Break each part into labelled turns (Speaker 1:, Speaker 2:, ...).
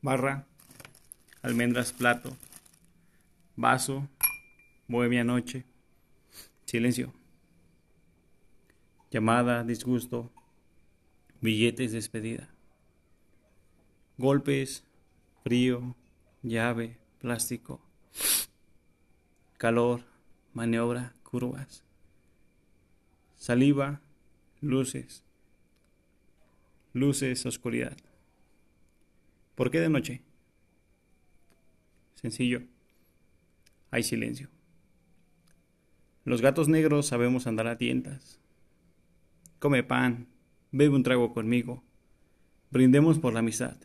Speaker 1: barra, almendras plato, vaso, bohemia noche, silencio, llamada, disgusto, billetes, despedida, golpes, frío, llave, plástico, calor, maniobra, curvas, saliva, luces, luces, oscuridad. ¿Por qué de noche? Sencillo, hay silencio. Los gatos negros sabemos andar a tientas. Come pan, bebe un trago conmigo. Brindemos por la amistad.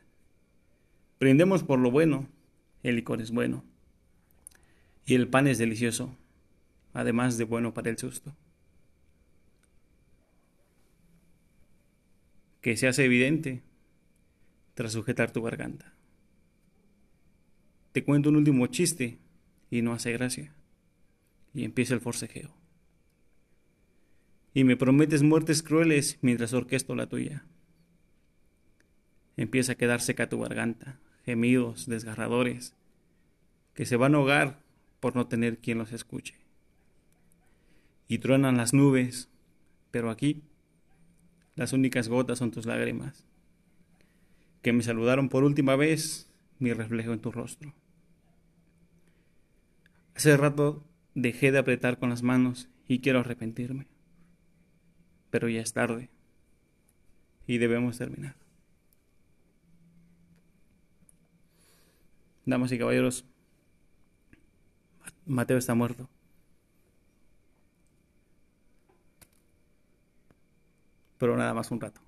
Speaker 1: Brindemos por lo bueno. El licor es bueno. Y el pan es delicioso, además de bueno para el susto. Que se hace evidente tras sujetar tu garganta. Te cuento un último chiste y no hace gracia. Y empieza el forcejeo. Y me prometes muertes crueles mientras orquesto la tuya. Empieza a quedar seca tu garganta, gemidos desgarradores, que se van a ahogar por no tener quien los escuche. Y truenan las nubes, pero aquí las únicas gotas son tus lágrimas, que me saludaron por última vez mi reflejo en tu rostro. Hace rato dejé de apretar con las manos y quiero arrepentirme, pero ya es tarde y debemos terminar. Damas y caballeros, Mateo está muerto. Pero nada más un rato.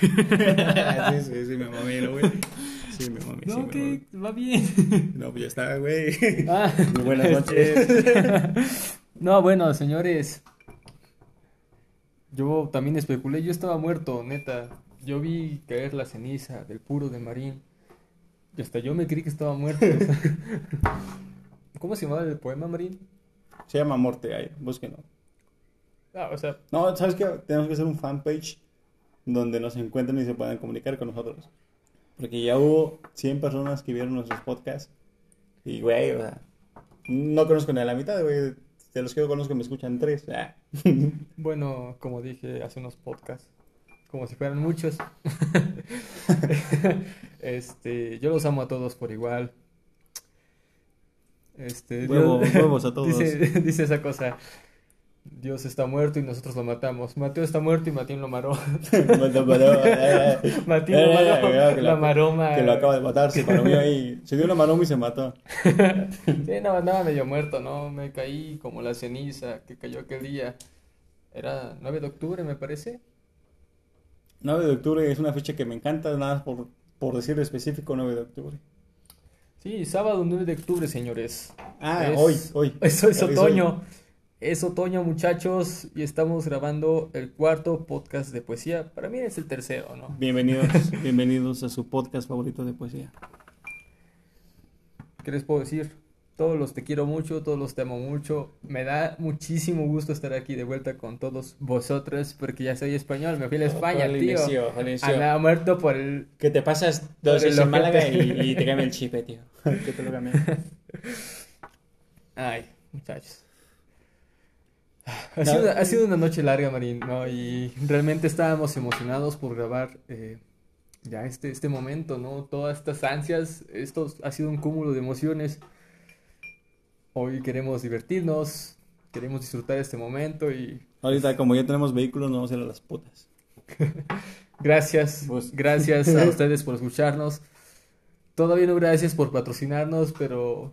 Speaker 1: sí, sí, sí, me mamé, güey. Sí, me mamé.
Speaker 2: No,
Speaker 1: sí,
Speaker 2: que va bien.
Speaker 1: No, pues ya está, güey.
Speaker 2: Ah,
Speaker 1: Muy buenas noches.
Speaker 2: no, bueno, señores. Yo también especulé, yo estaba muerto, neta. Yo vi caer la ceniza del puro de Marín. Y hasta yo me creí que estaba muerto. o sea. ¿Cómo se llamaba el poema, Marín?
Speaker 1: Se llama Morte, ahí, búsquenlo.
Speaker 2: Ah, o sea,
Speaker 1: No, ¿sabes qué? Tenemos que hacer un fanpage donde nos encuentren y se puedan comunicar con nosotros. Porque ya hubo 100 personas que vieron nuestros podcasts. Y, güey, o sea, no conozco ni a la mitad, güey. De los que yo conozco me escuchan tres. Ah.
Speaker 2: bueno, como dije hace unos podcasts, como si fueran muchos. este, yo los amo a todos por igual. Este,
Speaker 1: Huevo-
Speaker 2: Dios-
Speaker 1: huevos a todos.
Speaker 2: Dice, dice esa cosa. Dios está muerto y nosotros lo matamos. Mateo está muerto y Matín lo maró.
Speaker 1: Eh, eh,
Speaker 2: Matín lo
Speaker 1: eh,
Speaker 2: maró. la maroma.
Speaker 1: Que lo acaba de matar, se paró ahí. Se dio una maroma y se mató.
Speaker 2: Sí, no, andaba medio muerto, ¿no? Me caí como la ceniza que cayó aquel día. Era 9 de octubre, me parece.
Speaker 1: 9 de octubre es una fecha que me encanta, nada más por, por decir específico 9 de octubre.
Speaker 2: Sí, sábado 9 de octubre, señores.
Speaker 1: Ah,
Speaker 2: Es-
Speaker 1: hoy, hoy.
Speaker 2: Eso es
Speaker 1: hoy.
Speaker 2: Es otoño, muchachos, y estamos grabando el cuarto podcast de poesía. Para mí es el tercero, ¿no?
Speaker 1: Bienvenidos, bienvenidos a su podcast favorito de poesía.
Speaker 2: ¿Qué les puedo decir? Todos los te quiero mucho, todos los te amo mucho. Me da muchísimo gusto estar aquí de vuelta con todos vosotros, porque ya soy español, me fui a España,
Speaker 1: Joder,
Speaker 2: tío.
Speaker 1: inicio, inicio.
Speaker 2: Andaba muerto por el...
Speaker 1: Que te pasas dos en. Málaga y, y te cambia el chip, tío. Que te lo cambia.
Speaker 2: Ay, muchachos. Ha sido, ha sido una noche larga, Marín, ¿no? Y realmente estábamos emocionados por grabar eh, ya este, este momento, ¿no? Todas estas ansias, esto ha sido un cúmulo de emociones. Hoy queremos divertirnos, queremos disfrutar este momento y
Speaker 1: Ahorita, como ya tenemos vehículos, no vamos a ir a las putas.
Speaker 2: gracias,
Speaker 1: Pues-
Speaker 2: gracias a ustedes por escucharnos. Todavía no gracias por patrocinarnos, pero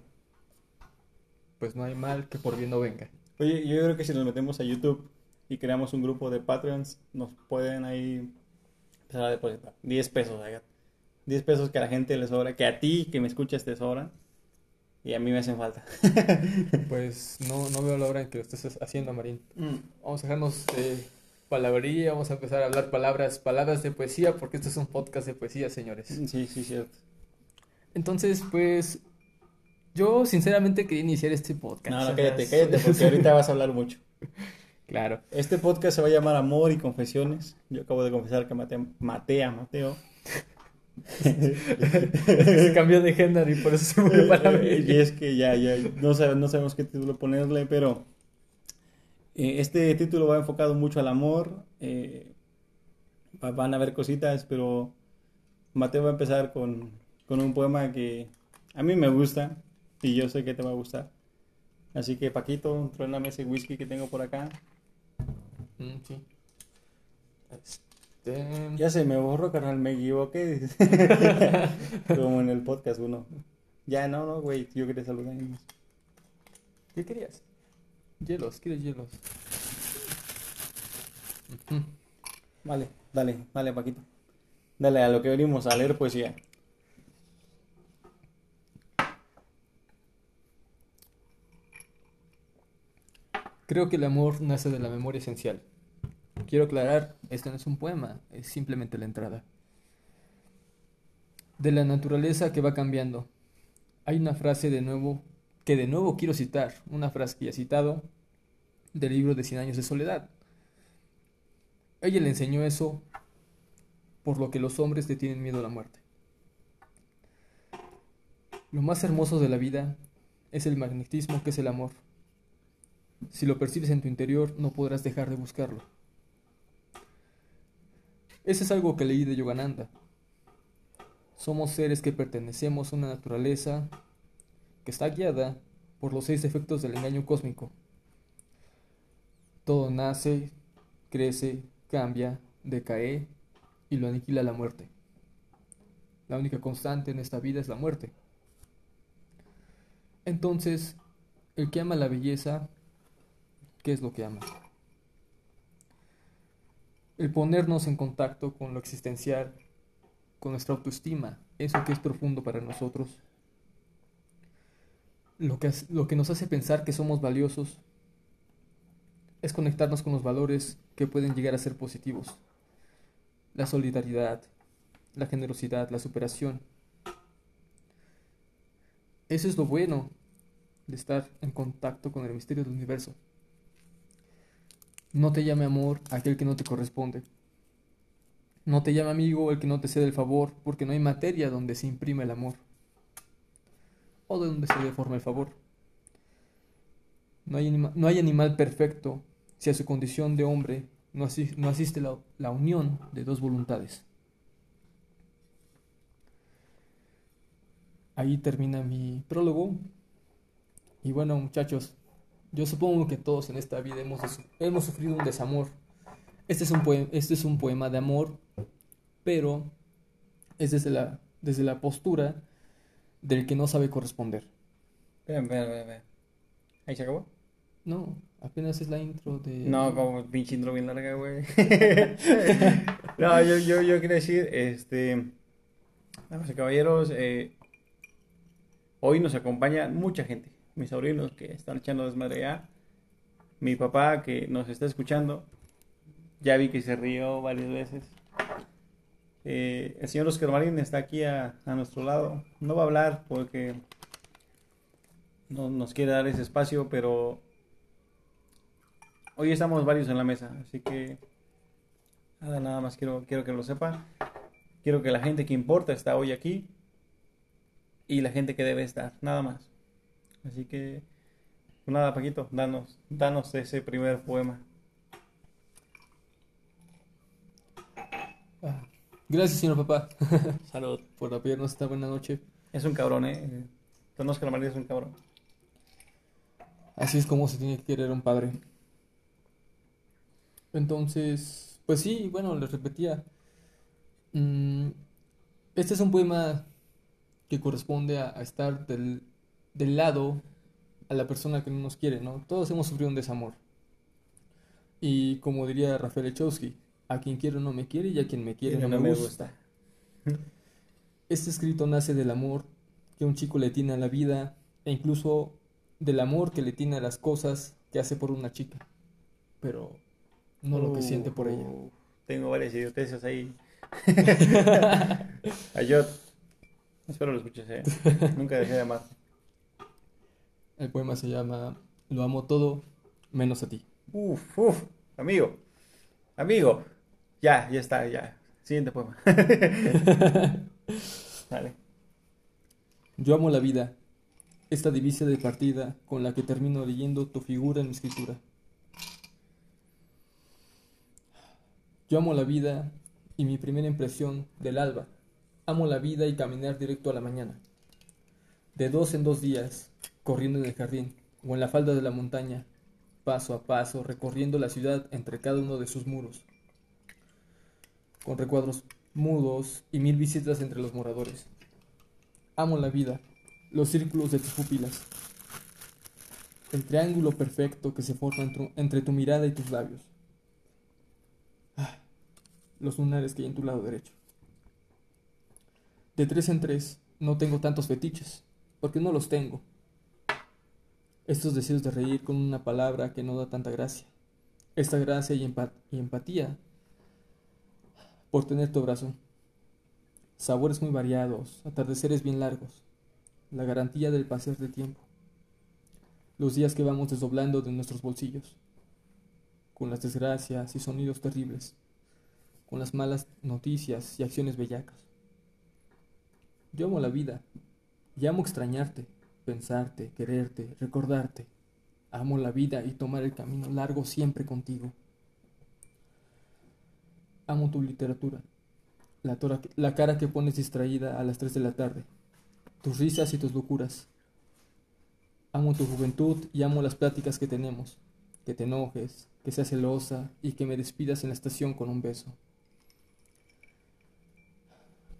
Speaker 2: pues no hay mal que por bien no venga.
Speaker 1: Oye, yo creo que si nos metemos a YouTube y creamos un grupo de Patreons, nos pueden ahí empezar a depositar 10 pesos. oiga. 10 pesos que a la gente le sobra, que a ti que me escuchas te sobran y a mí me hacen falta.
Speaker 2: Pues no, no veo la hora en que lo estés haciendo, Marín.
Speaker 1: Mm.
Speaker 2: Vamos a dejarnos de palabrería, vamos a empezar a hablar palabras, palabras de poesía, porque esto es un podcast de poesía, señores.
Speaker 1: Sí, sí, cierto.
Speaker 2: Entonces, pues, yo sinceramente quería iniciar este podcast.
Speaker 1: No, no, cállate, cállate, porque ahorita vas a hablar mucho.
Speaker 2: Claro.
Speaker 1: Este podcast se va a llamar Amor y Confesiones. Yo acabo de confesar que maté, maté a Mateo.
Speaker 2: se cambió de género y por eso se murió para mí.
Speaker 1: y es que ya, ya, no, sabemos, no sabemos qué título ponerle, pero eh, este título va enfocado mucho al amor. Eh, van a haber cositas, pero Mateo va a empezar con, con un poema que a mí me gusta y yo sé que te va a gustar. Así que Paquito, truéname ese whisky que tengo por acá.
Speaker 2: Mm, sí.
Speaker 1: Este... Ya se me borró, carnal, me equivoqué. Como en el podcast uno. Ya, no, no, güey, yo quería saludar.
Speaker 2: ¿Qué querías? Hielos, ¿quieres hielos?
Speaker 1: Vale, dale, dale, Paquito. Dale a lo que venimos a leer poesía.
Speaker 2: Creo que el amor nace de la memoria esencial. Quiero aclarar, esto no es un poema, es simplemente la entrada. De la naturaleza que va cambiando. Hay una frase de nuevo que de nuevo quiero citar, una frase que ya he citado del libro de Cien años de soledad. Ella le enseñó eso por lo que los hombres le tienen miedo a la muerte. Lo más hermoso de la vida es el magnetismo que es el amor. Si lo percibes en tu interior, no podrás dejar de buscarlo. Ese es algo que leí de Yogananda. Somos seres que pertenecemos a una naturaleza que está guiada por los seis efectos del engaño cósmico. Todo nace, crece, cambia, decae y lo aniquila la muerte. La única constante en esta vida es la muerte. Entonces, el que ama la belleza ¿Qué es lo que ama? El ponernos en contacto con lo existencial, con nuestra autoestima, eso que es profundo para nosotros. Lo que, lo que nos hace pensar que somos valiosos es conectarnos con los valores que pueden llegar a ser positivos. La solidaridad, la generosidad, la superación. Eso es lo bueno de estar en contacto con el misterio del universo. No te llame amor aquel que no te corresponde. No te llame amigo el que no te cede el favor, porque no hay materia donde se imprime el amor. O de donde se deforma el favor. No hay, no hay animal perfecto si a su condición de hombre no, asiste la, la unión de dos voluntades. Ahí termina mi prólogo. Y bueno, muchachos, yo supongo que todos en esta vida hemos, hemos sufrido un desamor. Este es un, poema, este es un poema de amor, pero es desde la, desde la postura del que no sabe corresponder.
Speaker 1: Espera, espera, espera. ¿Ahí se acabó?
Speaker 2: No, apenas es la intro de...
Speaker 1: No, como pinche intro bien larga, güey. no, yo, yo, yo quiero decir, este... Vamos, caballeros, eh, hoy nos acompaña mucha gente mis sobrinos que están echando desmadre ya, mi papá que nos está escuchando, ya vi que se rió varias veces. Eh, el señor Oscar Marín está aquí a, nuestro lado. No va a hablar porque no nos quiere dar ese espacio, pero hoy estamos varios en la mesa, así que nada, nada más quiero, quiero que lo sepan. Quiero que la gente que importa está hoy aquí y la gente que debe estar, nada más. Así que, pues nada, Paquito, danos, danos ese primer poema.
Speaker 2: Ah, gracias, señor papá.
Speaker 1: Salud.
Speaker 2: Por apoyarnos esta buena noche.
Speaker 1: Es un cabrón, ¿eh? Don Oscar María es un cabrón.
Speaker 2: Así es como se tiene que querer un padre. Entonces, pues sí, bueno, les repetía. Mm, este es un poema que corresponde a estar del del lado a la persona que no nos quiere, ¿no? Todos hemos sufrido un desamor. Y como diría Rafael Echowski, a quien quiero no me quiere y a quien me quiere no, me, gusta. Este escrito nace del amor que un chico le tiene a la vida e incluso del amor que le tiene a las cosas que hace por una chica, pero no lo que siente por ella. Uh,
Speaker 1: tengo varias idioteces ahí. Ayot, espero lo escuches, ¿eh? Nunca dejé de amarte.
Speaker 2: El poema se llama Lo amo todo menos a ti.
Speaker 1: Uf, uf, amigo, amigo. Ya, ya está, ya. Siguiente poema. Dale.
Speaker 2: Yo amo la vida, esta divisa de partida con la que termino leyendo tu figura en mi escritura. Yo amo la vida y mi primera impresión del alba. Amo la vida y caminar directo a la mañana. De dos en dos días, corriendo en el jardín o en la falda de la montaña, paso a paso, recorriendo la ciudad entre cada uno de sus muros, con recuadros mudos y mil visitas entre los moradores. Amo la vida, los círculos de tus pupilas, el triángulo perfecto que se forma entre tu mirada y tus labios, ah, los lunares que hay en tu lado derecho. De tres en tres no tengo tantos fetiches, porque no los tengo. Estos deseos de reír con una palabra que no da tanta gracia. Esta gracia y, empatía por tener tu abrazo. Sabores muy variados, atardeceres bien largos, la garantía del pasar del tiempo. Los días que vamos desdoblando de nuestros bolsillos, con las desgracias y sonidos terribles, con las malas noticias y acciones bellacas. Yo amo la vida y amo extrañarte, pensarte, quererte, recordarte. Amo la vida y tomar el camino largo siempre contigo. Amo tu literatura, la, cara que pones distraída a las tres de la tarde, tus risas y tus locuras. Amo tu juventud y amo las pláticas que tenemos, que te enojes, que seas celosa y que me despidas en la estación con un beso.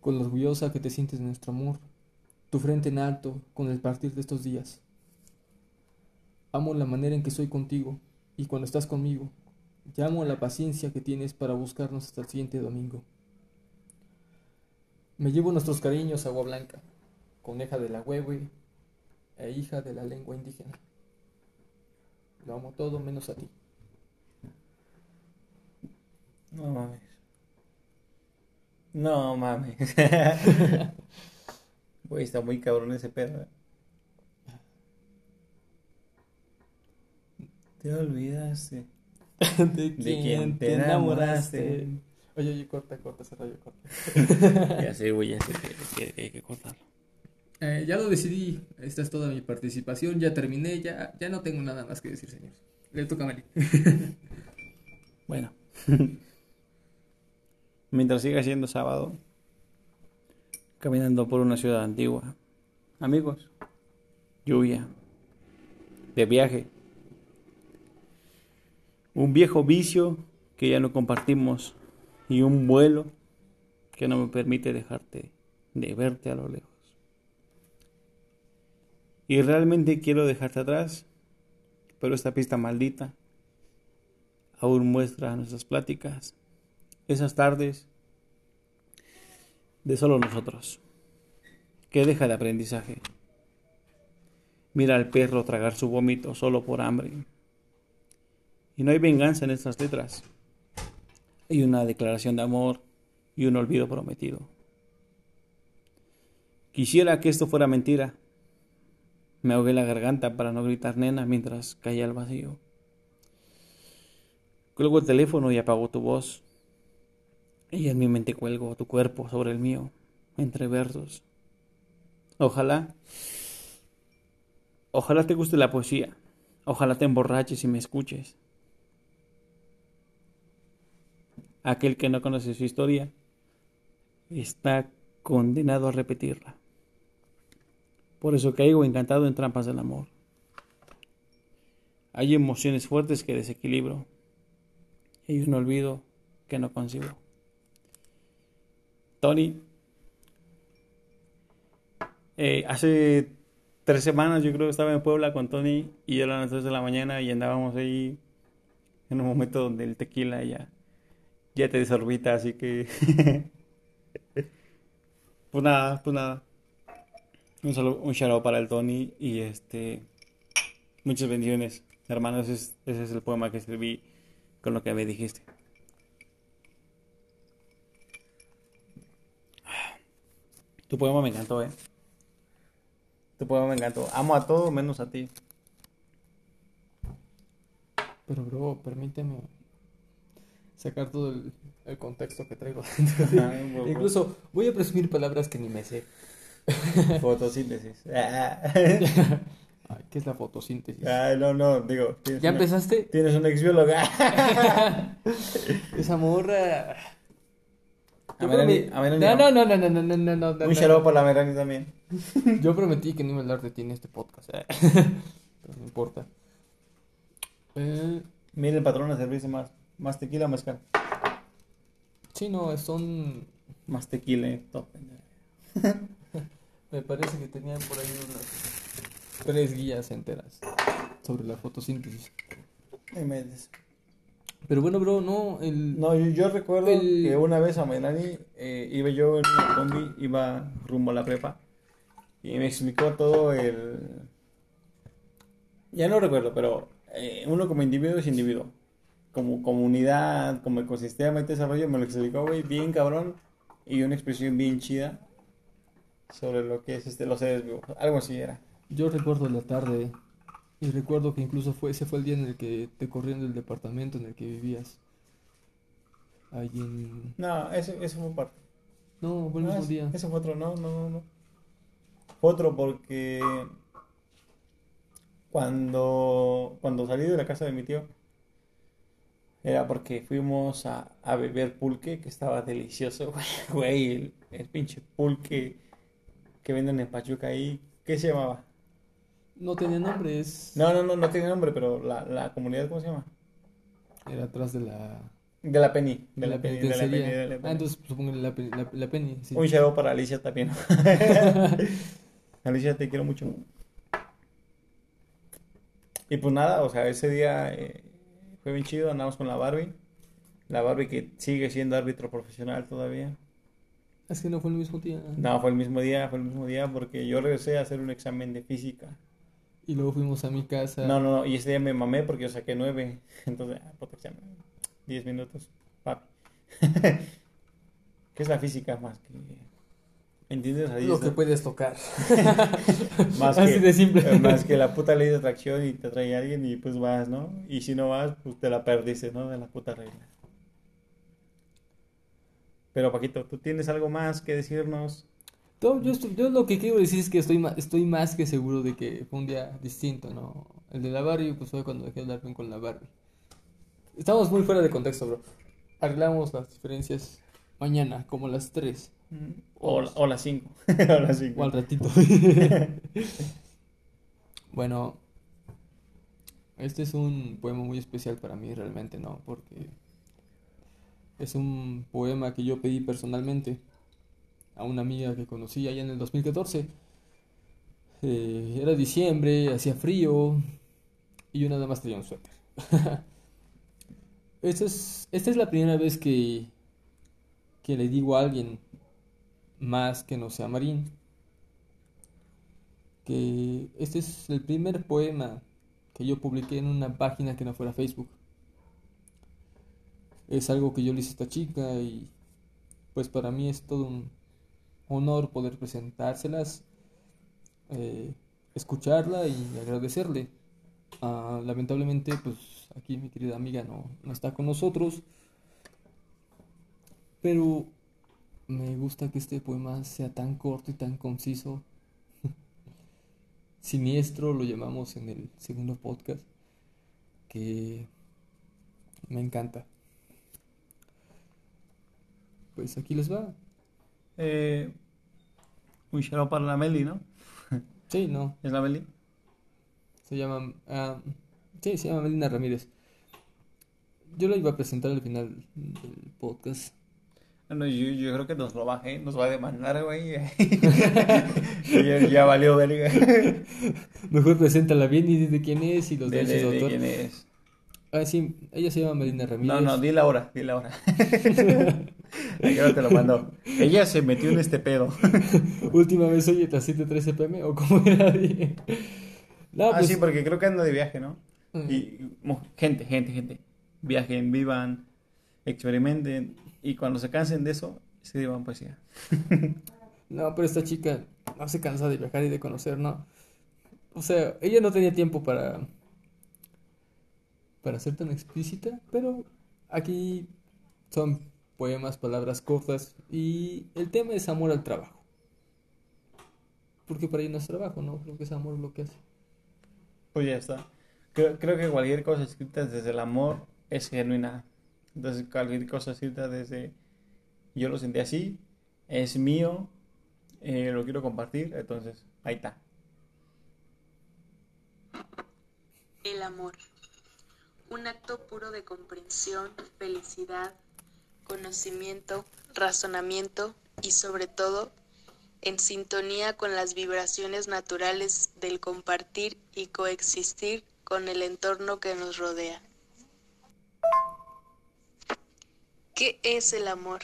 Speaker 2: Con lo orgullosa que te sientes de nuestro amor, tu frente en alto con el partir de estos días. Amo la manera en que soy contigo y cuando estás conmigo, y amo la paciencia que tienes para buscarnos hasta el siguiente domingo. Me llevo nuestros cariños a Agua Blanca, coneja de la huehue e hija de la lengua indígena. Lo amo todo menos a ti.
Speaker 1: No mames. No mames. Güey, está muy cabrón ese pedo. ¿eh? Te olvidaste.
Speaker 2: ¿De quién, te enamoraste? Oye, oye, corta, corta ese rollo, corta.
Speaker 1: ya sé, güey, ya sé que, hay que cortarlo.
Speaker 2: Eh, ya lo decidí, esta es toda mi participación, ya terminé, ya, ya no tengo nada más que decir, señor. Le toca a Mari.
Speaker 1: bueno. Mientras siga siendo sábado, caminando por una ciudad antigua. Amigos, lluvia, de viaje, un viejo vicio que ya no compartimos y un vuelo que no me permite dejarte de verte a lo lejos. Y realmente quiero dejarte atrás, pero esta pista maldita aún muestra nuestras pláticas, esas tardes de solo nosotros. ¿Qué deja de aprendizaje? Mira al perro tragar su vómito solo por hambre. Y no hay venganza en estas letras. Hay una declaración de amor y un olvido prometido. Quisiera que esto fuera mentira. Me ahogué la garganta para no gritar nena mientras caía al vacío. Cuelgo el teléfono y apago tu voz. Y en mi mente cuelgo tu cuerpo sobre el mío, entre versos. Ojalá, ojalá te guste la poesía. Ojalá te emborraches y me escuches. Aquel que no conoce su historia está condenado a repetirla. Por eso caigo encantado en trampas del amor. Hay emociones fuertes que desequilibro. Y un olvido que no consigo. Tony, eh, hace tres semanas yo creo que estaba en Puebla con Tony y eran las 3 de la mañana y andábamos ahí en un momento donde el tequila ya, ya te desorbita, así que... pues nada, pues nada. Un saludo, un shout para el Tony y este... Muchas bendiciones, hermanos. Ese es el poema que escribí con lo que me dijiste. Tu poema me encantó, eh. Tu poema me encantó. Amo a todo menos a ti.
Speaker 2: Pero, bro, permíteme sacar todo el, el contexto que traigo.
Speaker 1: Ah.
Speaker 2: Incluso voy a presumir palabras que ni me sé.
Speaker 1: Fotosíntesis. Ah,
Speaker 2: Ay, ¿Qué es la fotosíntesis?
Speaker 1: Ay, no, no, digo.
Speaker 2: ¿Ya
Speaker 1: una-
Speaker 2: empezaste?
Speaker 1: Tienes una ex bióloga.
Speaker 2: Esa morra.
Speaker 1: A Melanie- a Melanie
Speaker 2: no,
Speaker 1: no.
Speaker 2: no, no, no, no, no, no, no,
Speaker 1: Un shout para la Melanie también.
Speaker 2: Yo prometí que no iba a hablar de ti en este podcast. eh. Pero no importa. Eh,
Speaker 1: Miren, patrón, a servirse más, más tequila o mezcal.
Speaker 2: sí, no, son.
Speaker 1: Más tequila, eh, top.
Speaker 2: Me parece que tenían por ahí unas tres guías enteras sobre la fotosíntesis.
Speaker 1: Ay, me
Speaker 2: Pero bueno, bro, no, el.
Speaker 1: No, yo, yo recuerdo
Speaker 2: El-
Speaker 1: que una vez a Melanie eh, iba yo en una combi, iba rumbo a la prepa y me explicó todo el... Ya no recuerdo, pero eh, uno como individuo es individuo. Como comunidad, como ecosistema y todo ese rollo, me lo explicó, güey, bien cabrón y una expresión bien chida sobre lo que es este, los seres vivos. Algo así era.
Speaker 2: Yo recuerdo la tarde y recuerdo que incluso fue ese fue el día en el que te corrieron del departamento en el que vivías. Ahí en...
Speaker 1: No, ese, ese fue parte.
Speaker 2: No, fue el
Speaker 1: No,
Speaker 2: mismo
Speaker 1: ese-
Speaker 2: día.
Speaker 1: Ese fue otro, no, no, no. Fue otro porque cuando, cuando salí de la casa de mi tío, era porque fuimos a, a beber pulque, que estaba delicioso, güey, el, el pinche pulque que venden en Pachuca ahí, ¿qué se llamaba?
Speaker 2: No tenía nombre, es...
Speaker 1: No, no, no, no tiene nombre, pero la, la comunidad, ¿cómo se llama?
Speaker 2: Era atrás de la...
Speaker 1: De la Penny, de
Speaker 2: de
Speaker 1: la
Speaker 2: la
Speaker 1: Penny, de la Penny,
Speaker 2: penitenciaría.
Speaker 1: de la Penny.
Speaker 2: Ah, entonces supongo que la, la, la penny, sí.
Speaker 1: Un shout para Alicia también. Alicia, te quiero mucho. Y pues nada, o sea, ese día eh, fue bien chido, andamos con la Barbie. La Barbie que sigue siendo árbitro profesional todavía.
Speaker 2: Es que no fue el mismo día.
Speaker 1: No, fue el mismo día, fue el mismo día porque yo regresé a hacer un examen de física.
Speaker 2: Y luego fuimos a mi casa.
Speaker 1: No, no, no, y ese día me mamé porque yo saqué nueve. Entonces, ah, examen. Diez minutos, papi. ¿Qué es la física más que... ¿Entiendes? Ahí
Speaker 2: Lo
Speaker 1: está.
Speaker 2: que puedes tocar.
Speaker 1: Más
Speaker 2: Así
Speaker 1: que,
Speaker 2: de simple.
Speaker 1: eh, Más que la puta ley de atracción y te trae alguien y pues vas, ¿no? Y si no vas, pues te la perdiste, ¿no? De la puta regla. Pero Paquito, ¿tú tienes algo más que decirnos?
Speaker 2: Yo, estoy- yo lo que quiero decir es que estoy, estoy más que seguro de que fue un día distinto, ¿no? El de la Barbie, pues fue cuando dejé de hablar con la Barbie. Estamos muy fuera de contexto, bro. Arreglamos las diferencias mañana, como las 3.
Speaker 1: O, o las cinco. o las cinco.
Speaker 2: O al ratito. bueno, este es un poema muy especial para mí realmente, ¿no? Porque es un poema que yo pedí personalmente a una amiga que conocí allá en el 2014. Eh, era diciembre, hacía frío y yo nada más traía un suéter. Esta es, esta es la primera vez que, que le digo a alguien más que no sea Marín que este es el primer poema que yo publiqué en una página que no fuera Facebook. Es algo que yo le hice a esta chica y pues para mí es todo un honor poder presentárselas, eh, escucharla y agradecerle. Ah, lamentablemente pues aquí mi querida amiga no, no está con nosotros, pero me gusta que este poema sea tan corto y tan conciso siniestro, lo llamamos en el segundo podcast, que me encanta. Pues aquí les va.
Speaker 1: Eh, un shout para la Meli, ¿no?
Speaker 2: Sí, no,
Speaker 1: ¿Es la Meli?
Speaker 2: se llama... ah, sí, se llama Melina Ramírez. Yo lo iba a presentar al final del podcast.
Speaker 1: Bueno, yo, yo creo que nos lo bajé, nos va a demandar, güey. ya, ya valió verga.
Speaker 2: Mejor preséntala bien y de quién es y los
Speaker 1: De,
Speaker 2: derechos
Speaker 1: de-
Speaker 2: autor.
Speaker 1: quién es.
Speaker 2: Ah, sí, ella se llama Melina Ramírez.
Speaker 1: No, no, di la hora, di no te lo mandó. Ella se metió en este pedo.
Speaker 2: Última vez, oye, ¿las 7:13 pm o cómo era? no,
Speaker 1: ah,
Speaker 2: pues,
Speaker 1: sí, porque creo que anda de viaje, ¿no? Y gente, gente, gente. Viajen, vivan, experimenten. Y cuando se cansen de eso, escriban poesía.
Speaker 2: No, pero esta chica no se cansa de viajar y de conocer, ¿no? O sea, ella no tenía tiempo para para ser tan explícita, pero aquí son poemas, palabras cortas y el tema es amor al trabajo. Porque para ahí no es trabajo, ¿no? Creo que es amor lo que hace.
Speaker 1: Pues ya está. Creo, creo que cualquier cosa escrita desde el amor es genuina. Entonces cualquier cosa escrita desde yo lo sentí así, es mío, eh, lo quiero compartir, entonces ahí está.
Speaker 3: El amor. Un acto puro de comprensión, felicidad, conocimiento, razonamiento y sobre todo en sintonía con las vibraciones naturales del compartir y coexistir con el entorno que nos rodea. ¿Qué es el amor?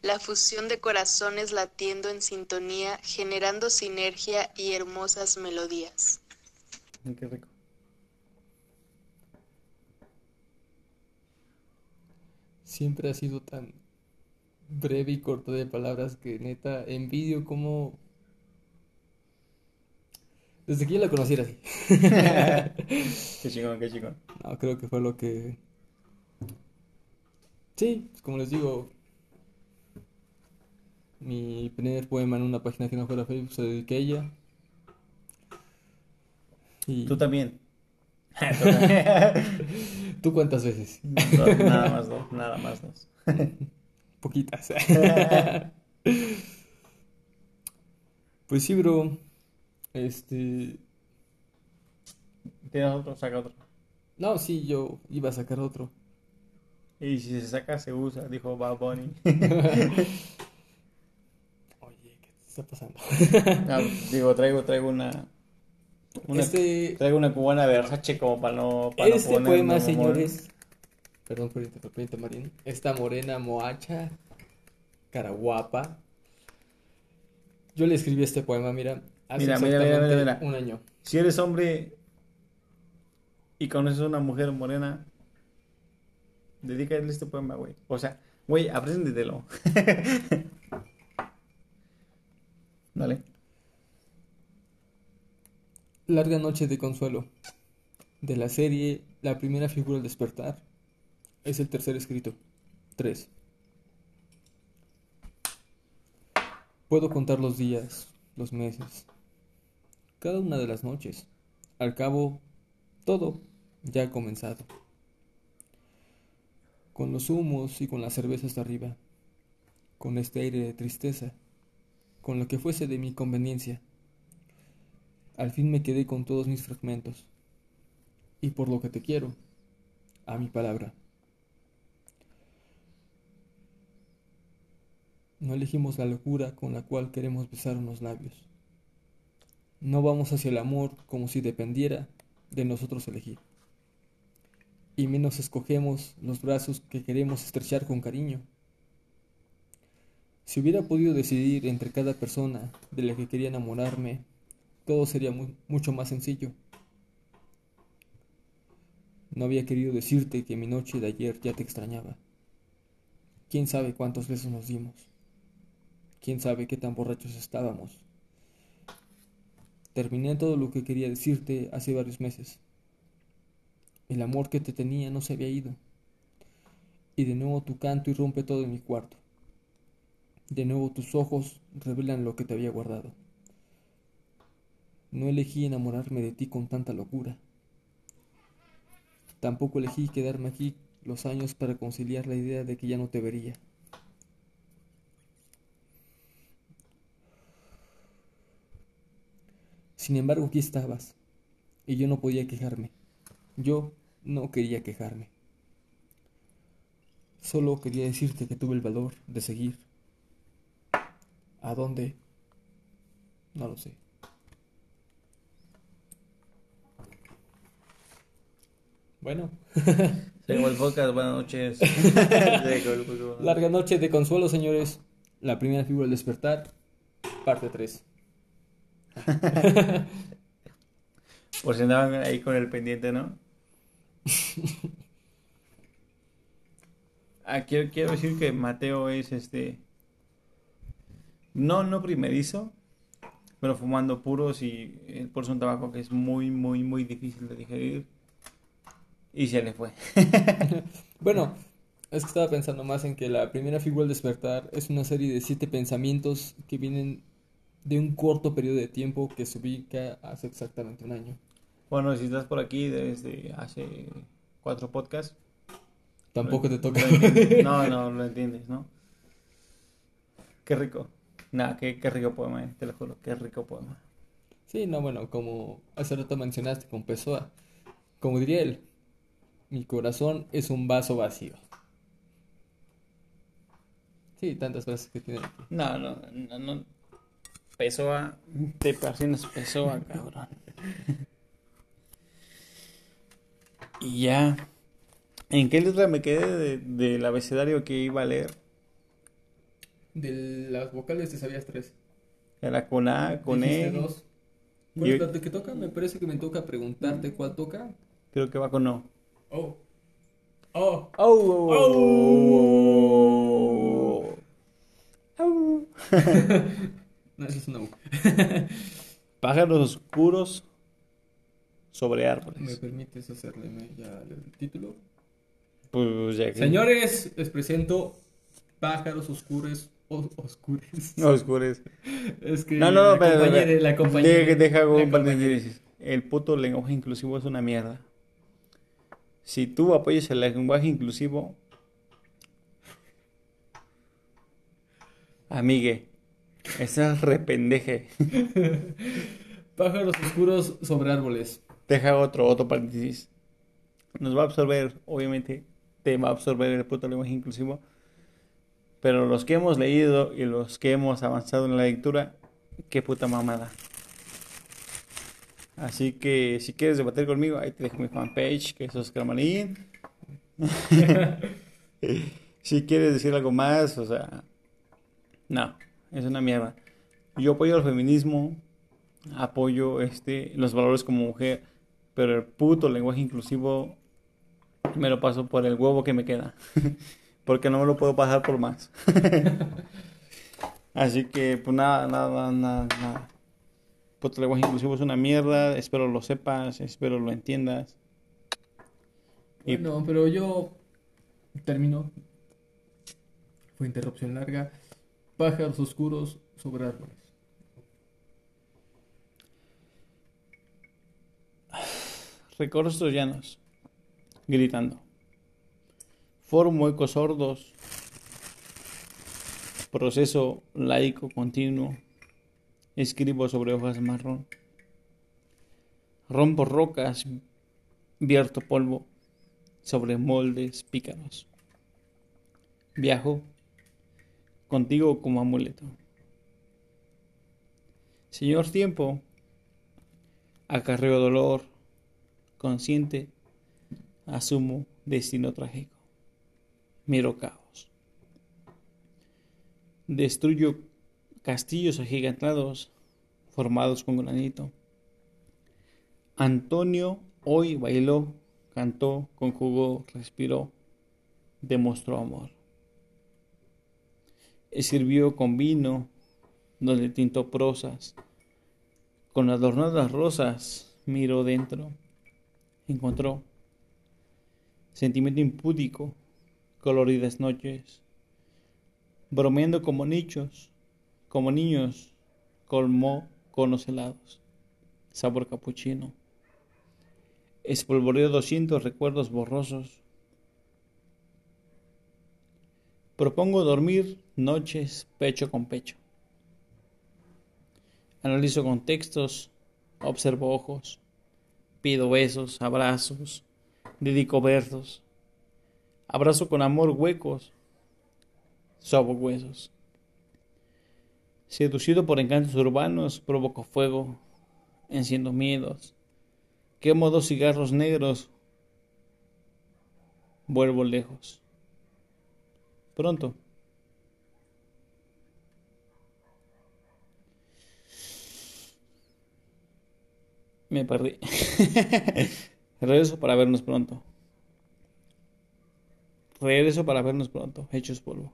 Speaker 3: La fusión de corazones latiendo en sintonía, generando sinergia y hermosas melodías.
Speaker 1: Qué rico.
Speaker 2: Siempre ha sido tan breve y corto de palabras que neta envidio como... Desde que yo la conocí era así.
Speaker 1: qué chingón, qué chingón.
Speaker 2: No, creo que fue lo que... Sí, pues, como les digo, mi primer poema en una página que no fuera Facebook se dediqué a ella.
Speaker 1: Y... Tú también.
Speaker 2: ¿Tú cuántas veces?
Speaker 1: nada más dos, nada más dos.
Speaker 2: Poquitas. pues sí, bro. Este.
Speaker 1: ¿Tienes otro? Saca otro.
Speaker 2: No, sí, yo iba a sacar otro.
Speaker 1: Y si se saca, se usa, dijo Bob Bunny.
Speaker 2: Oye, ¿qué te está pasando?
Speaker 1: digo, traigo, traigo una. Este... Traigo una cubana Versace como para no. Para
Speaker 2: este poema, señores, Perdón por interrumpirte, Marín. Esta morena moacha, cara guapa. Yo le escribí este poema, mira, hace mira, mira, un año.
Speaker 1: Si eres hombre y conoces a una mujer morena, dedícale este poema, güey. O sea, güey, apréndetelo. Dale.
Speaker 2: Larga noche de consuelo. De la serie La primera figura al despertar es el tercer escrito. 3. Puedo contar los días, los meses, cada una de las noches. Al cabo, todo ya ha comenzado. Con los humos y con las cervezas de arriba, con este aire de tristeza, con lo que fuese de mi conveniencia. Al fin me quedé con todos mis fragmentos. Y por lo que te quiero, a mi palabra. No elegimos la locura con la cual queremos besar unos labios. No vamos hacia el amor como si dependiera de nosotros elegir. Y menos escogemos los brazos que queremos estrechar con cariño. Si hubiera podido decidir entre cada persona de la que quería enamorarme, todo sería mucho más sencillo. No había querido decirte que mi noche de ayer ya te extrañaba. ¿Quién sabe cuántos besos nos dimos? quién sabe qué tan borrachos estábamos. Terminé todo lo que quería decirte hace varios meses. El amor que te tenía no se había ido. Y de nuevo tu canto irrumpe todo en mi cuarto. De nuevo tus ojos revelan lo que te había guardado. No elegí enamorarme de ti con tanta locura. Tampoco elegí quedarme aquí los años para conciliar la idea de que ya no te vería. Sin embargo, aquí estabas, y yo no podía quejarme. Yo no quería quejarme. Solo quería decirte que tuve el valor de seguir. ¿A dónde? No lo sé. Bueno.
Speaker 1: Tengo el podcast, buenas noches.
Speaker 2: Larga noche de consuelo, señores. La primera figura del despertar, parte 3.
Speaker 1: Por si andaban ahí con el pendiente, ¿no? Ah, quiero, quiero decir que Mateo es este. No, no primerizo, pero fumando puros y por un tabaco que es muy, muy, muy difícil de digerir. Y se le fue.
Speaker 2: bueno, es que estaba pensando más en que la primera figura al despertar es una serie de siete pensamientos que vienen de un corto periodo de tiempo que se ubica hace exactamente un año.
Speaker 1: Bueno, si estás por aquí desde hace cuatro podcasts.
Speaker 2: Tampoco te toca.
Speaker 1: No, no, lo entiendes, ¿no? Qué rico. Nada, qué, qué rico poema, eh, te lo juro, qué rico poema.
Speaker 2: Sí, no, bueno, como hace rato mencionaste con Pessoa, como diría él, mi corazón es un vaso vacío. Sí, tantas frases que tiene aquí.
Speaker 1: No, no, no, no. Pessoa, te pasiones Pessoa, cabrón. y ya. ¿En qué letra me quedé de- del abecedario que iba a leer?
Speaker 2: De las vocales te sabías tres.
Speaker 1: Era con A, con
Speaker 2: Dijiste
Speaker 1: E.
Speaker 2: dos. ¿Cuál es la que toca? Me parece que me toca preguntarte cuál toca.
Speaker 1: Creo que va con O.
Speaker 2: Oh. Oh.
Speaker 1: ¡Oh! ¡Oh!
Speaker 2: No, eso es U.
Speaker 1: Pájaros oscuros sobre
Speaker 2: ¿Me
Speaker 1: árboles.
Speaker 2: permites hacerle ya el título?
Speaker 1: Pues ya que-
Speaker 2: Señores, les presento Pájaros Oscuros. oscures.
Speaker 1: Oscuros.
Speaker 2: Es que
Speaker 1: No, no, no,
Speaker 2: la
Speaker 1: espera,
Speaker 2: compañera,
Speaker 1: espera.
Speaker 2: la compañera.
Speaker 1: Deja, deja
Speaker 2: la compañera.
Speaker 1: El puto lenguaje inclusivo es una mierda. Si tú apoyas el lenguaje inclusivo, amigue, estás rependeje.
Speaker 2: Pájaros oscuros sobre árboles.
Speaker 1: Deja otro, otro paréntesis. Nos va a absorber, obviamente, te va a absorber el puto lenguaje inclusivo. Pero los que hemos leído y los que hemos avanzado en la lectura, qué puta mamada. Así que si quieres debatir conmigo, ahí te dejo mi fanpage, que es Oscar Marín. si quieres decir algo más, o sea, no, es una mierda. Yo apoyo el feminismo, apoyo este, los valores como mujer, pero el puto lenguaje inclusivo me lo paso por el huevo que me queda, porque no me lo puedo pasar por más. Así que, pues nada, nada, nada, nada. Puto lenguaje inclusivo es una mierda, espero lo sepas, espero lo entiendas. Y
Speaker 2: Bueno, pero yo termino. Fue interrupción larga. Pájaros oscuros sobre árboles.
Speaker 1: recorro estos llanos, gritando. Formo ecos sordos, proceso laico continuo, escribo sobre hojas marrón, rompo rocas, vierto polvo sobre moldes pícaros. Viajo contigo como amuleto. Señor tiempo, acarreo dolor, consciente, asumo destino trágico. Miro caos. Destruyo castillos agigantados formados con granito. Antonio hoy bailó, cantó, conjugó, respiró, demostró amor. Escribió con vino, donde tintó prosas, con adornadas rosas miró dentro encontró sentimiento impúdico, coloridas noches, bromeando como nichos, como niños, colmó conos helados, sabor capuchino, espolvoreó doscientos recuerdos borrosos. Propongo dormir noches pecho con pecho. Analizo contextos, observo ojos, Pido besos, abrazos, dedico versos. Abrazo con amor huecos, sobo huesos. Seducido por encantos urbanos, provoco fuego, enciendo miedos. Quemo dos cigarros negros, vuelvo lejos. Pronto. Me perdí. Regreso para vernos pronto. Regreso para vernos pronto. Hechos polvo.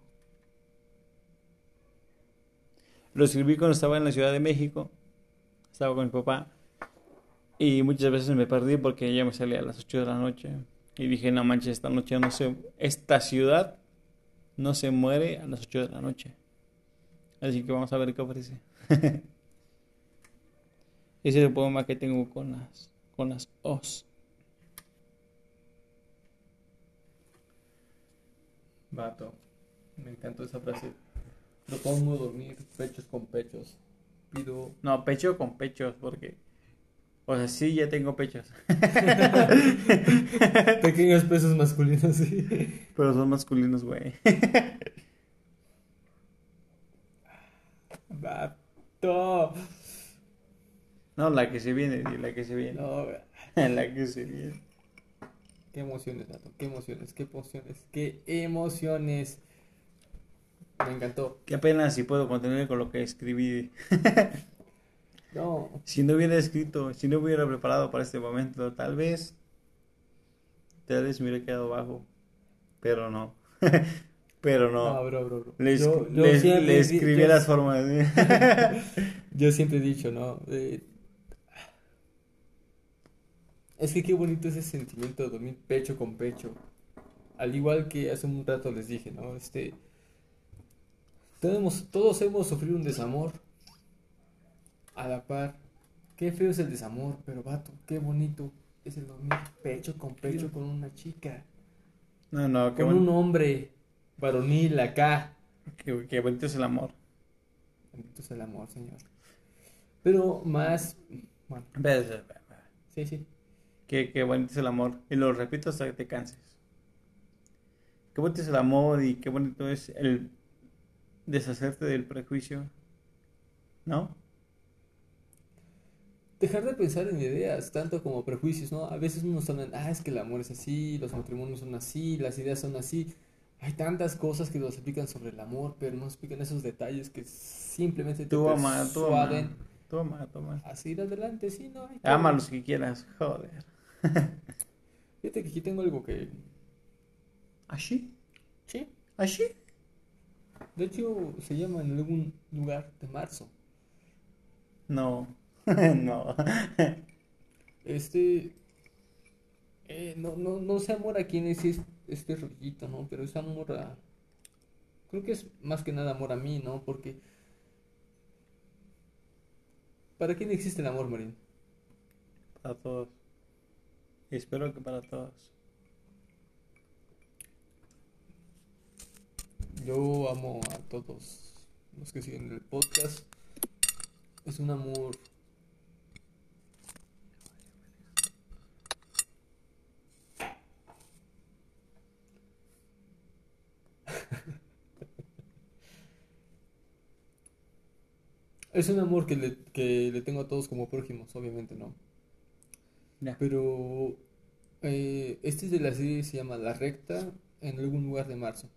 Speaker 1: Lo escribí cuando estaba en la Ciudad de México. Estaba con mi papá. Y muchas veces me perdí porque ya me salía a las 8 de la noche. Y dije, no manches, esta noche no se... Esta ciudad no se muere a las 8 de la noche. Así que vamos a ver qué ofrece. Ese es el poema que tengo con las, con las O's.
Speaker 2: Vato, me encantó esa frase. Lo pongo a dormir, pechos con pechos. Pido.
Speaker 1: No, pecho con pechos, porque. O sea, sí, ya tengo pechos.
Speaker 2: Pequeños pesos masculinos, sí.
Speaker 1: Pero son masculinos, güey.
Speaker 2: Vato.
Speaker 1: No, la que se viene, la que se viene.
Speaker 2: No,
Speaker 1: la que se viene.
Speaker 2: Qué emociones, Vato. Qué emociones, qué emociones, qué emociones. Me encantó.
Speaker 1: Qué pena si puedo continuar con lo que escribí.
Speaker 2: No.
Speaker 1: Si no hubiera escrito, si no hubiera preparado para este momento, tal vez. Tal vez me hubiera quedado bajo. Pero no. Pero no.
Speaker 2: No, bro, bro, bro.
Speaker 1: Le,
Speaker 2: Yo-
Speaker 1: esc-
Speaker 2: yo
Speaker 1: le-
Speaker 2: siempre
Speaker 1: le escribí
Speaker 2: yo-
Speaker 1: las formas.
Speaker 2: Yo siempre he dicho, ¿no? Eh, es que qué bonito ese sentimiento de dormir pecho con pecho. Al igual que hace un rato les dije, ¿no? Este, todos hemos, todos hemos sufrido un desamor. A la par. Qué feo es el desamor, pero vato, qué bonito es el dormir pecho con pecho con una chica.
Speaker 1: No, no, qué,
Speaker 2: Con un hombre varonil acá.
Speaker 1: qué- qué bonito es el amor.
Speaker 2: Bendito sea el amor, Señor. Pero más, bueno, sí, sí.
Speaker 1: Qué, qué bonito es el amor. Y lo repito hasta que te canses. Qué bonito es el amor y qué bonito es el deshacerte del prejuicio. ¿No?
Speaker 2: Dejar de pensar en ideas, tanto como prejuicios, ¿no? A veces uno está ah, es que el amor es así, los matrimonios son así, las ideas son así. Hay tantas cosas que nos explican sobre el amor, pero no explican esos detalles que simplemente te
Speaker 1: ama.
Speaker 2: persuaden
Speaker 1: Tú ama, tú ama.
Speaker 2: a seguir adelante, sí, ¿no? Hay
Speaker 1: Ama los que quieras, joder.
Speaker 2: Fíjate que aquí tengo algo que...
Speaker 1: ¿Así?
Speaker 2: Sí.
Speaker 1: ¿Así?
Speaker 2: De hecho, se llama en algún lugar de marzo.
Speaker 1: No. no.
Speaker 2: Este... eh, no, no, no sé amor a quién es es- este rollito, ¿no? Pero es amor a... Creo que es más que nada amor a mí, ¿no? Porque... ¿Para quién existe el amor, Marín?
Speaker 1: Para todos. Y espero que para todos.
Speaker 2: Yo amo a todos los que siguen el podcast. Es un amor... Es un amor que le, que le tengo a todos como prójimos, obviamente, ¿no? Pero eh, este es de la serie, se llama La Recta, en algún lugar de marzo.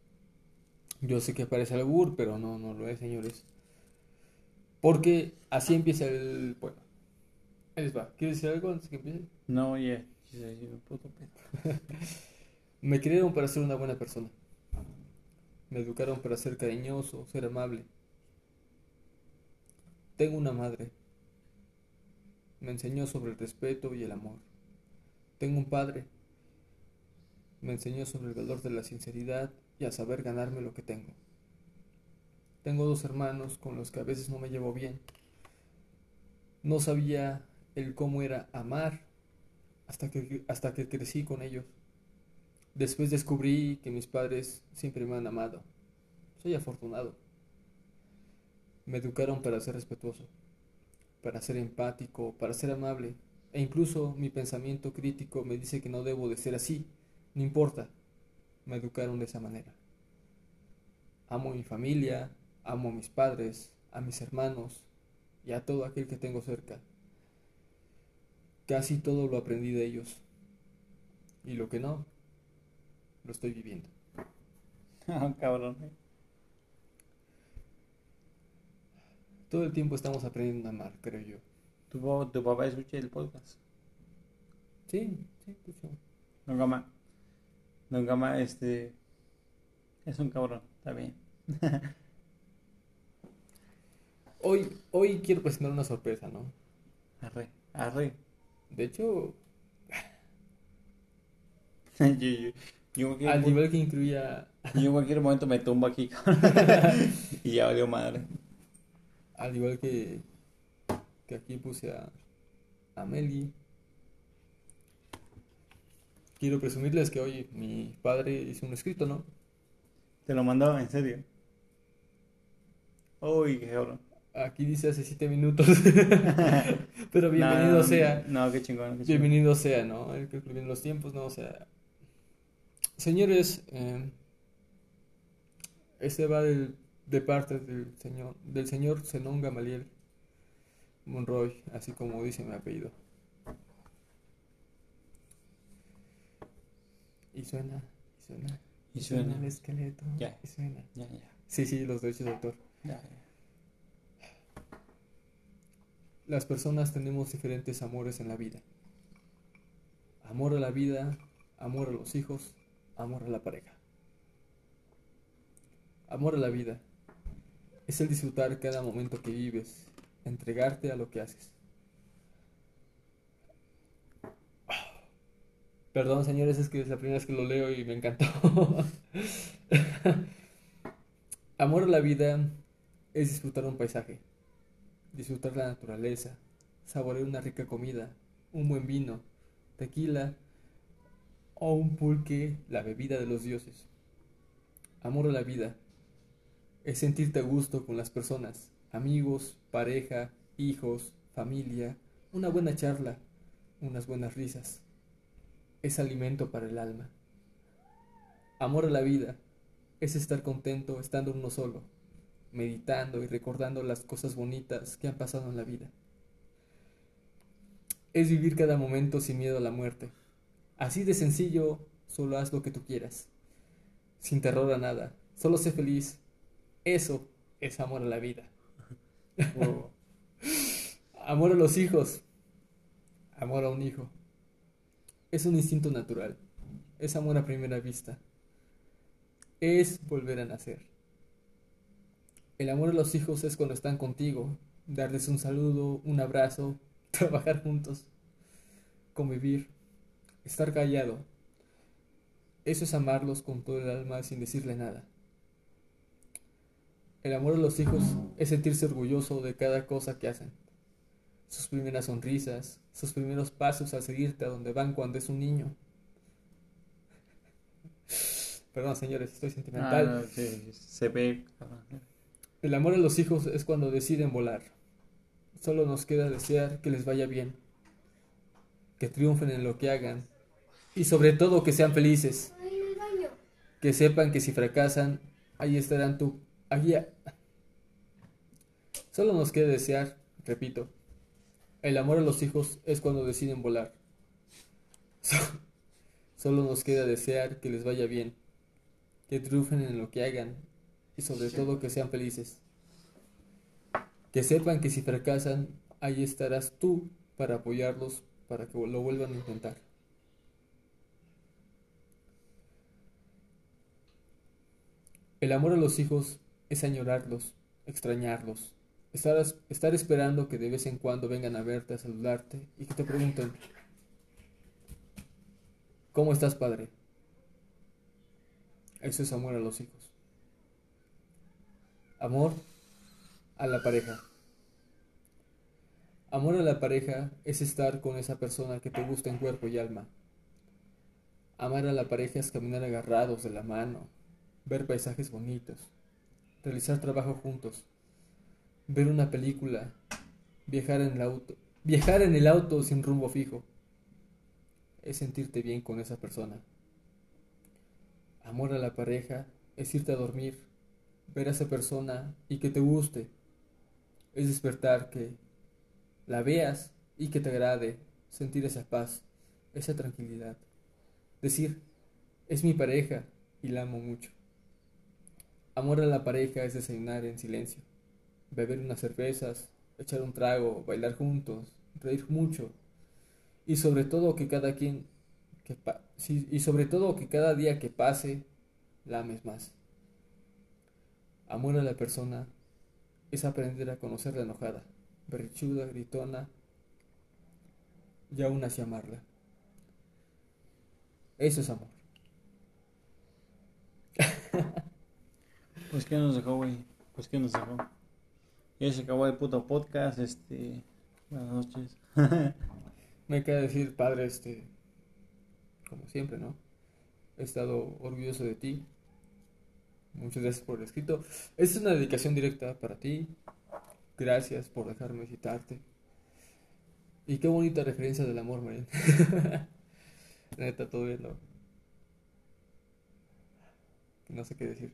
Speaker 2: Yo sé que parece albur, pero no, no lo es, señores. Porque así empieza el poema. Ahí les va. ¿Quieres decir algo antes que empiece?
Speaker 1: No, puto pedo.
Speaker 2: Me crearon para ser una buena persona. Me educaron para ser cariñoso, ser amable. Tengo una madre. Me enseñó sobre el respeto y el amor. Tengo un padre. Me enseñó sobre el valor de la sinceridad y a saber ganarme lo que tengo. Tengo dos hermanos con los que a veces no me llevo bien. No sabía el cómo era amar hasta que, hasta que crecí con ellos. Después descubrí que mis padres siempre me han amado. Soy afortunado. Me educaron para ser respetuoso, para ser empático, para ser amable. E incluso mi pensamiento crítico me dice que no debo de ser así. No importa. Me educaron de esa manera. Amo a mi familia, amo a mis padres, a mis hermanos y a todo aquel que tengo cerca. Casi todo lo aprendí de ellos. Y lo que no, lo estoy viviendo.
Speaker 1: Ah, cabrón.
Speaker 2: Todo el tiempo estamos aprendiendo a amar, creo yo.
Speaker 1: Tu, tu papá escucha el podcast.
Speaker 2: Sí, sí, yo.
Speaker 1: Don Gama. Don Gama, este. Es un cabrón, está bien.
Speaker 2: Hoy, hoy quiero presentar una sorpresa, ¿no?
Speaker 1: Arre, arre.
Speaker 2: De hecho,
Speaker 1: yo, yo,
Speaker 2: Al nivel que incluía...
Speaker 1: Yo en cualquier momento me tumbo aquí. y ya valió madre.
Speaker 2: Al igual que, que aquí puse a, a Meli. Quiero presumirles que hoy mi padre hizo un escrito, ¿no?
Speaker 1: ¿Te lo mandó en serio? Uy, qué cabrón.
Speaker 2: Aquí dice hace siete minutos. Pero bienvenido
Speaker 1: No,
Speaker 2: sea.
Speaker 1: No, qué chingón. qué chingón.
Speaker 2: Bienvenido sea, ¿no? El que los tiempos, ¿no? O sea. Señores, eh, este va del- de parte del señor, del señor Zenón Gamaliel Monroy, así como dice mi apellido. Y suena, y suena,
Speaker 1: Y suena.
Speaker 2: el esqueleto,
Speaker 1: Ya.
Speaker 2: y suena.
Speaker 1: Ya, ya.
Speaker 2: Sí, sí, los derechos de autor.
Speaker 1: ya.
Speaker 2: Las personas tenemos diferentes amores en la vida. Amor a la vida, amor a los hijos, amor a la pareja. Amor a la vida es el disfrutar cada momento que vives, entregarte a lo que haces. Perdón, señores, es que es la primera vez que lo leo y me encantó. Amor a la vida es disfrutar un paisaje, disfrutar la naturaleza, saborear una rica comida, un buen vino, tequila o un pulque, la bebida de los dioses. Amor a la vida es sentirte a gusto con las personas, amigos, pareja, hijos, familia, una buena charla, unas buenas risas. Es alimento para el alma. Amor a la vida es estar contento estando uno solo, meditando y recordando las cosas bonitas que han pasado en la vida. Es vivir cada momento sin miedo a la muerte. Así de sencillo, solo haz lo que tú quieras. Sin terror a nada. Solo sé feliz. Eso es amor a la vida.
Speaker 1: Wow.
Speaker 2: Amor a los hijos. Amor a un hijo. Es un instinto natural. Es amor a primera vista. Es volver a nacer. El amor a los hijos es cuando están contigo, darles un saludo, un abrazo, trabajar juntos, convivir, estar callado. Eso es amarlos con todo el alma sin decirle nada. El amor a los hijos es sentirse orgulloso de cada cosa que hacen. Sus primeras sonrisas, sus primeros pasos al seguirte a donde van cuando es un niño. Perdón, señores, estoy sentimental.
Speaker 1: Ah, no, sí, se ve.
Speaker 2: El amor a los hijos es cuando deciden volar. Solo nos queda desear que les vaya bien, que triunfen en lo que hagan y sobre todo que sean felices, que sepan que si fracasan, ahí estarán tú. Allí. Solo nos queda desear, repito, el amor a los hijos es cuando deciden volar. Solo nos queda desear que les vaya bien, que triunfen en lo que hagan y sobre todo que sean felices. Que sepan que si fracasan, ahí estarás tú para apoyarlos para que lo vuelvan a intentar. El amor a los hijos es añorarlos, extrañarlos, estar, esperando que de vez en cuando vengan a verte, a saludarte y que te pregunten, ¿cómo estás padre? Eso es amor a los hijos. Amor a la pareja. Amor a la pareja es estar con esa persona que te gusta en cuerpo y alma. Amar a la pareja es caminar agarrados de la mano, ver paisajes bonitos, realizar trabajo juntos, ver una película, viajar en el auto, viajar en el auto sin rumbo fijo. Es sentirte bien con esa persona. Amor a la pareja es irte a dormir, ver a esa persona y que te guste. Es despertar que la veas y que te agrade, sentir esa paz, esa tranquilidad. Decir, es mi pareja y la amo mucho. Amor a la pareja es desayunar en silencio, beber unas cervezas, echar un trago, bailar juntos, reír mucho y sobre todo que cada quien que y sobre todo que cada día que pase la ames más. Amor a la persona es aprender a conocerla enojada, berrichuda, gritona y aún así amarla. Eso es amor.
Speaker 1: pues qué nos dejó, güey. Pues qué nos dejó. Ya se acabó el puto podcast, este. Buenas noches.
Speaker 2: Me queda decir, padre, este. Como siempre, ¿no? He estado orgulloso de ti. Muchas gracias por el escrito. Esta es una dedicación directa para ti. Gracias por dejarme citarte. Y qué bonita referencia del amor, Marín. Neta, todo bien, ¿no? No sé qué decir.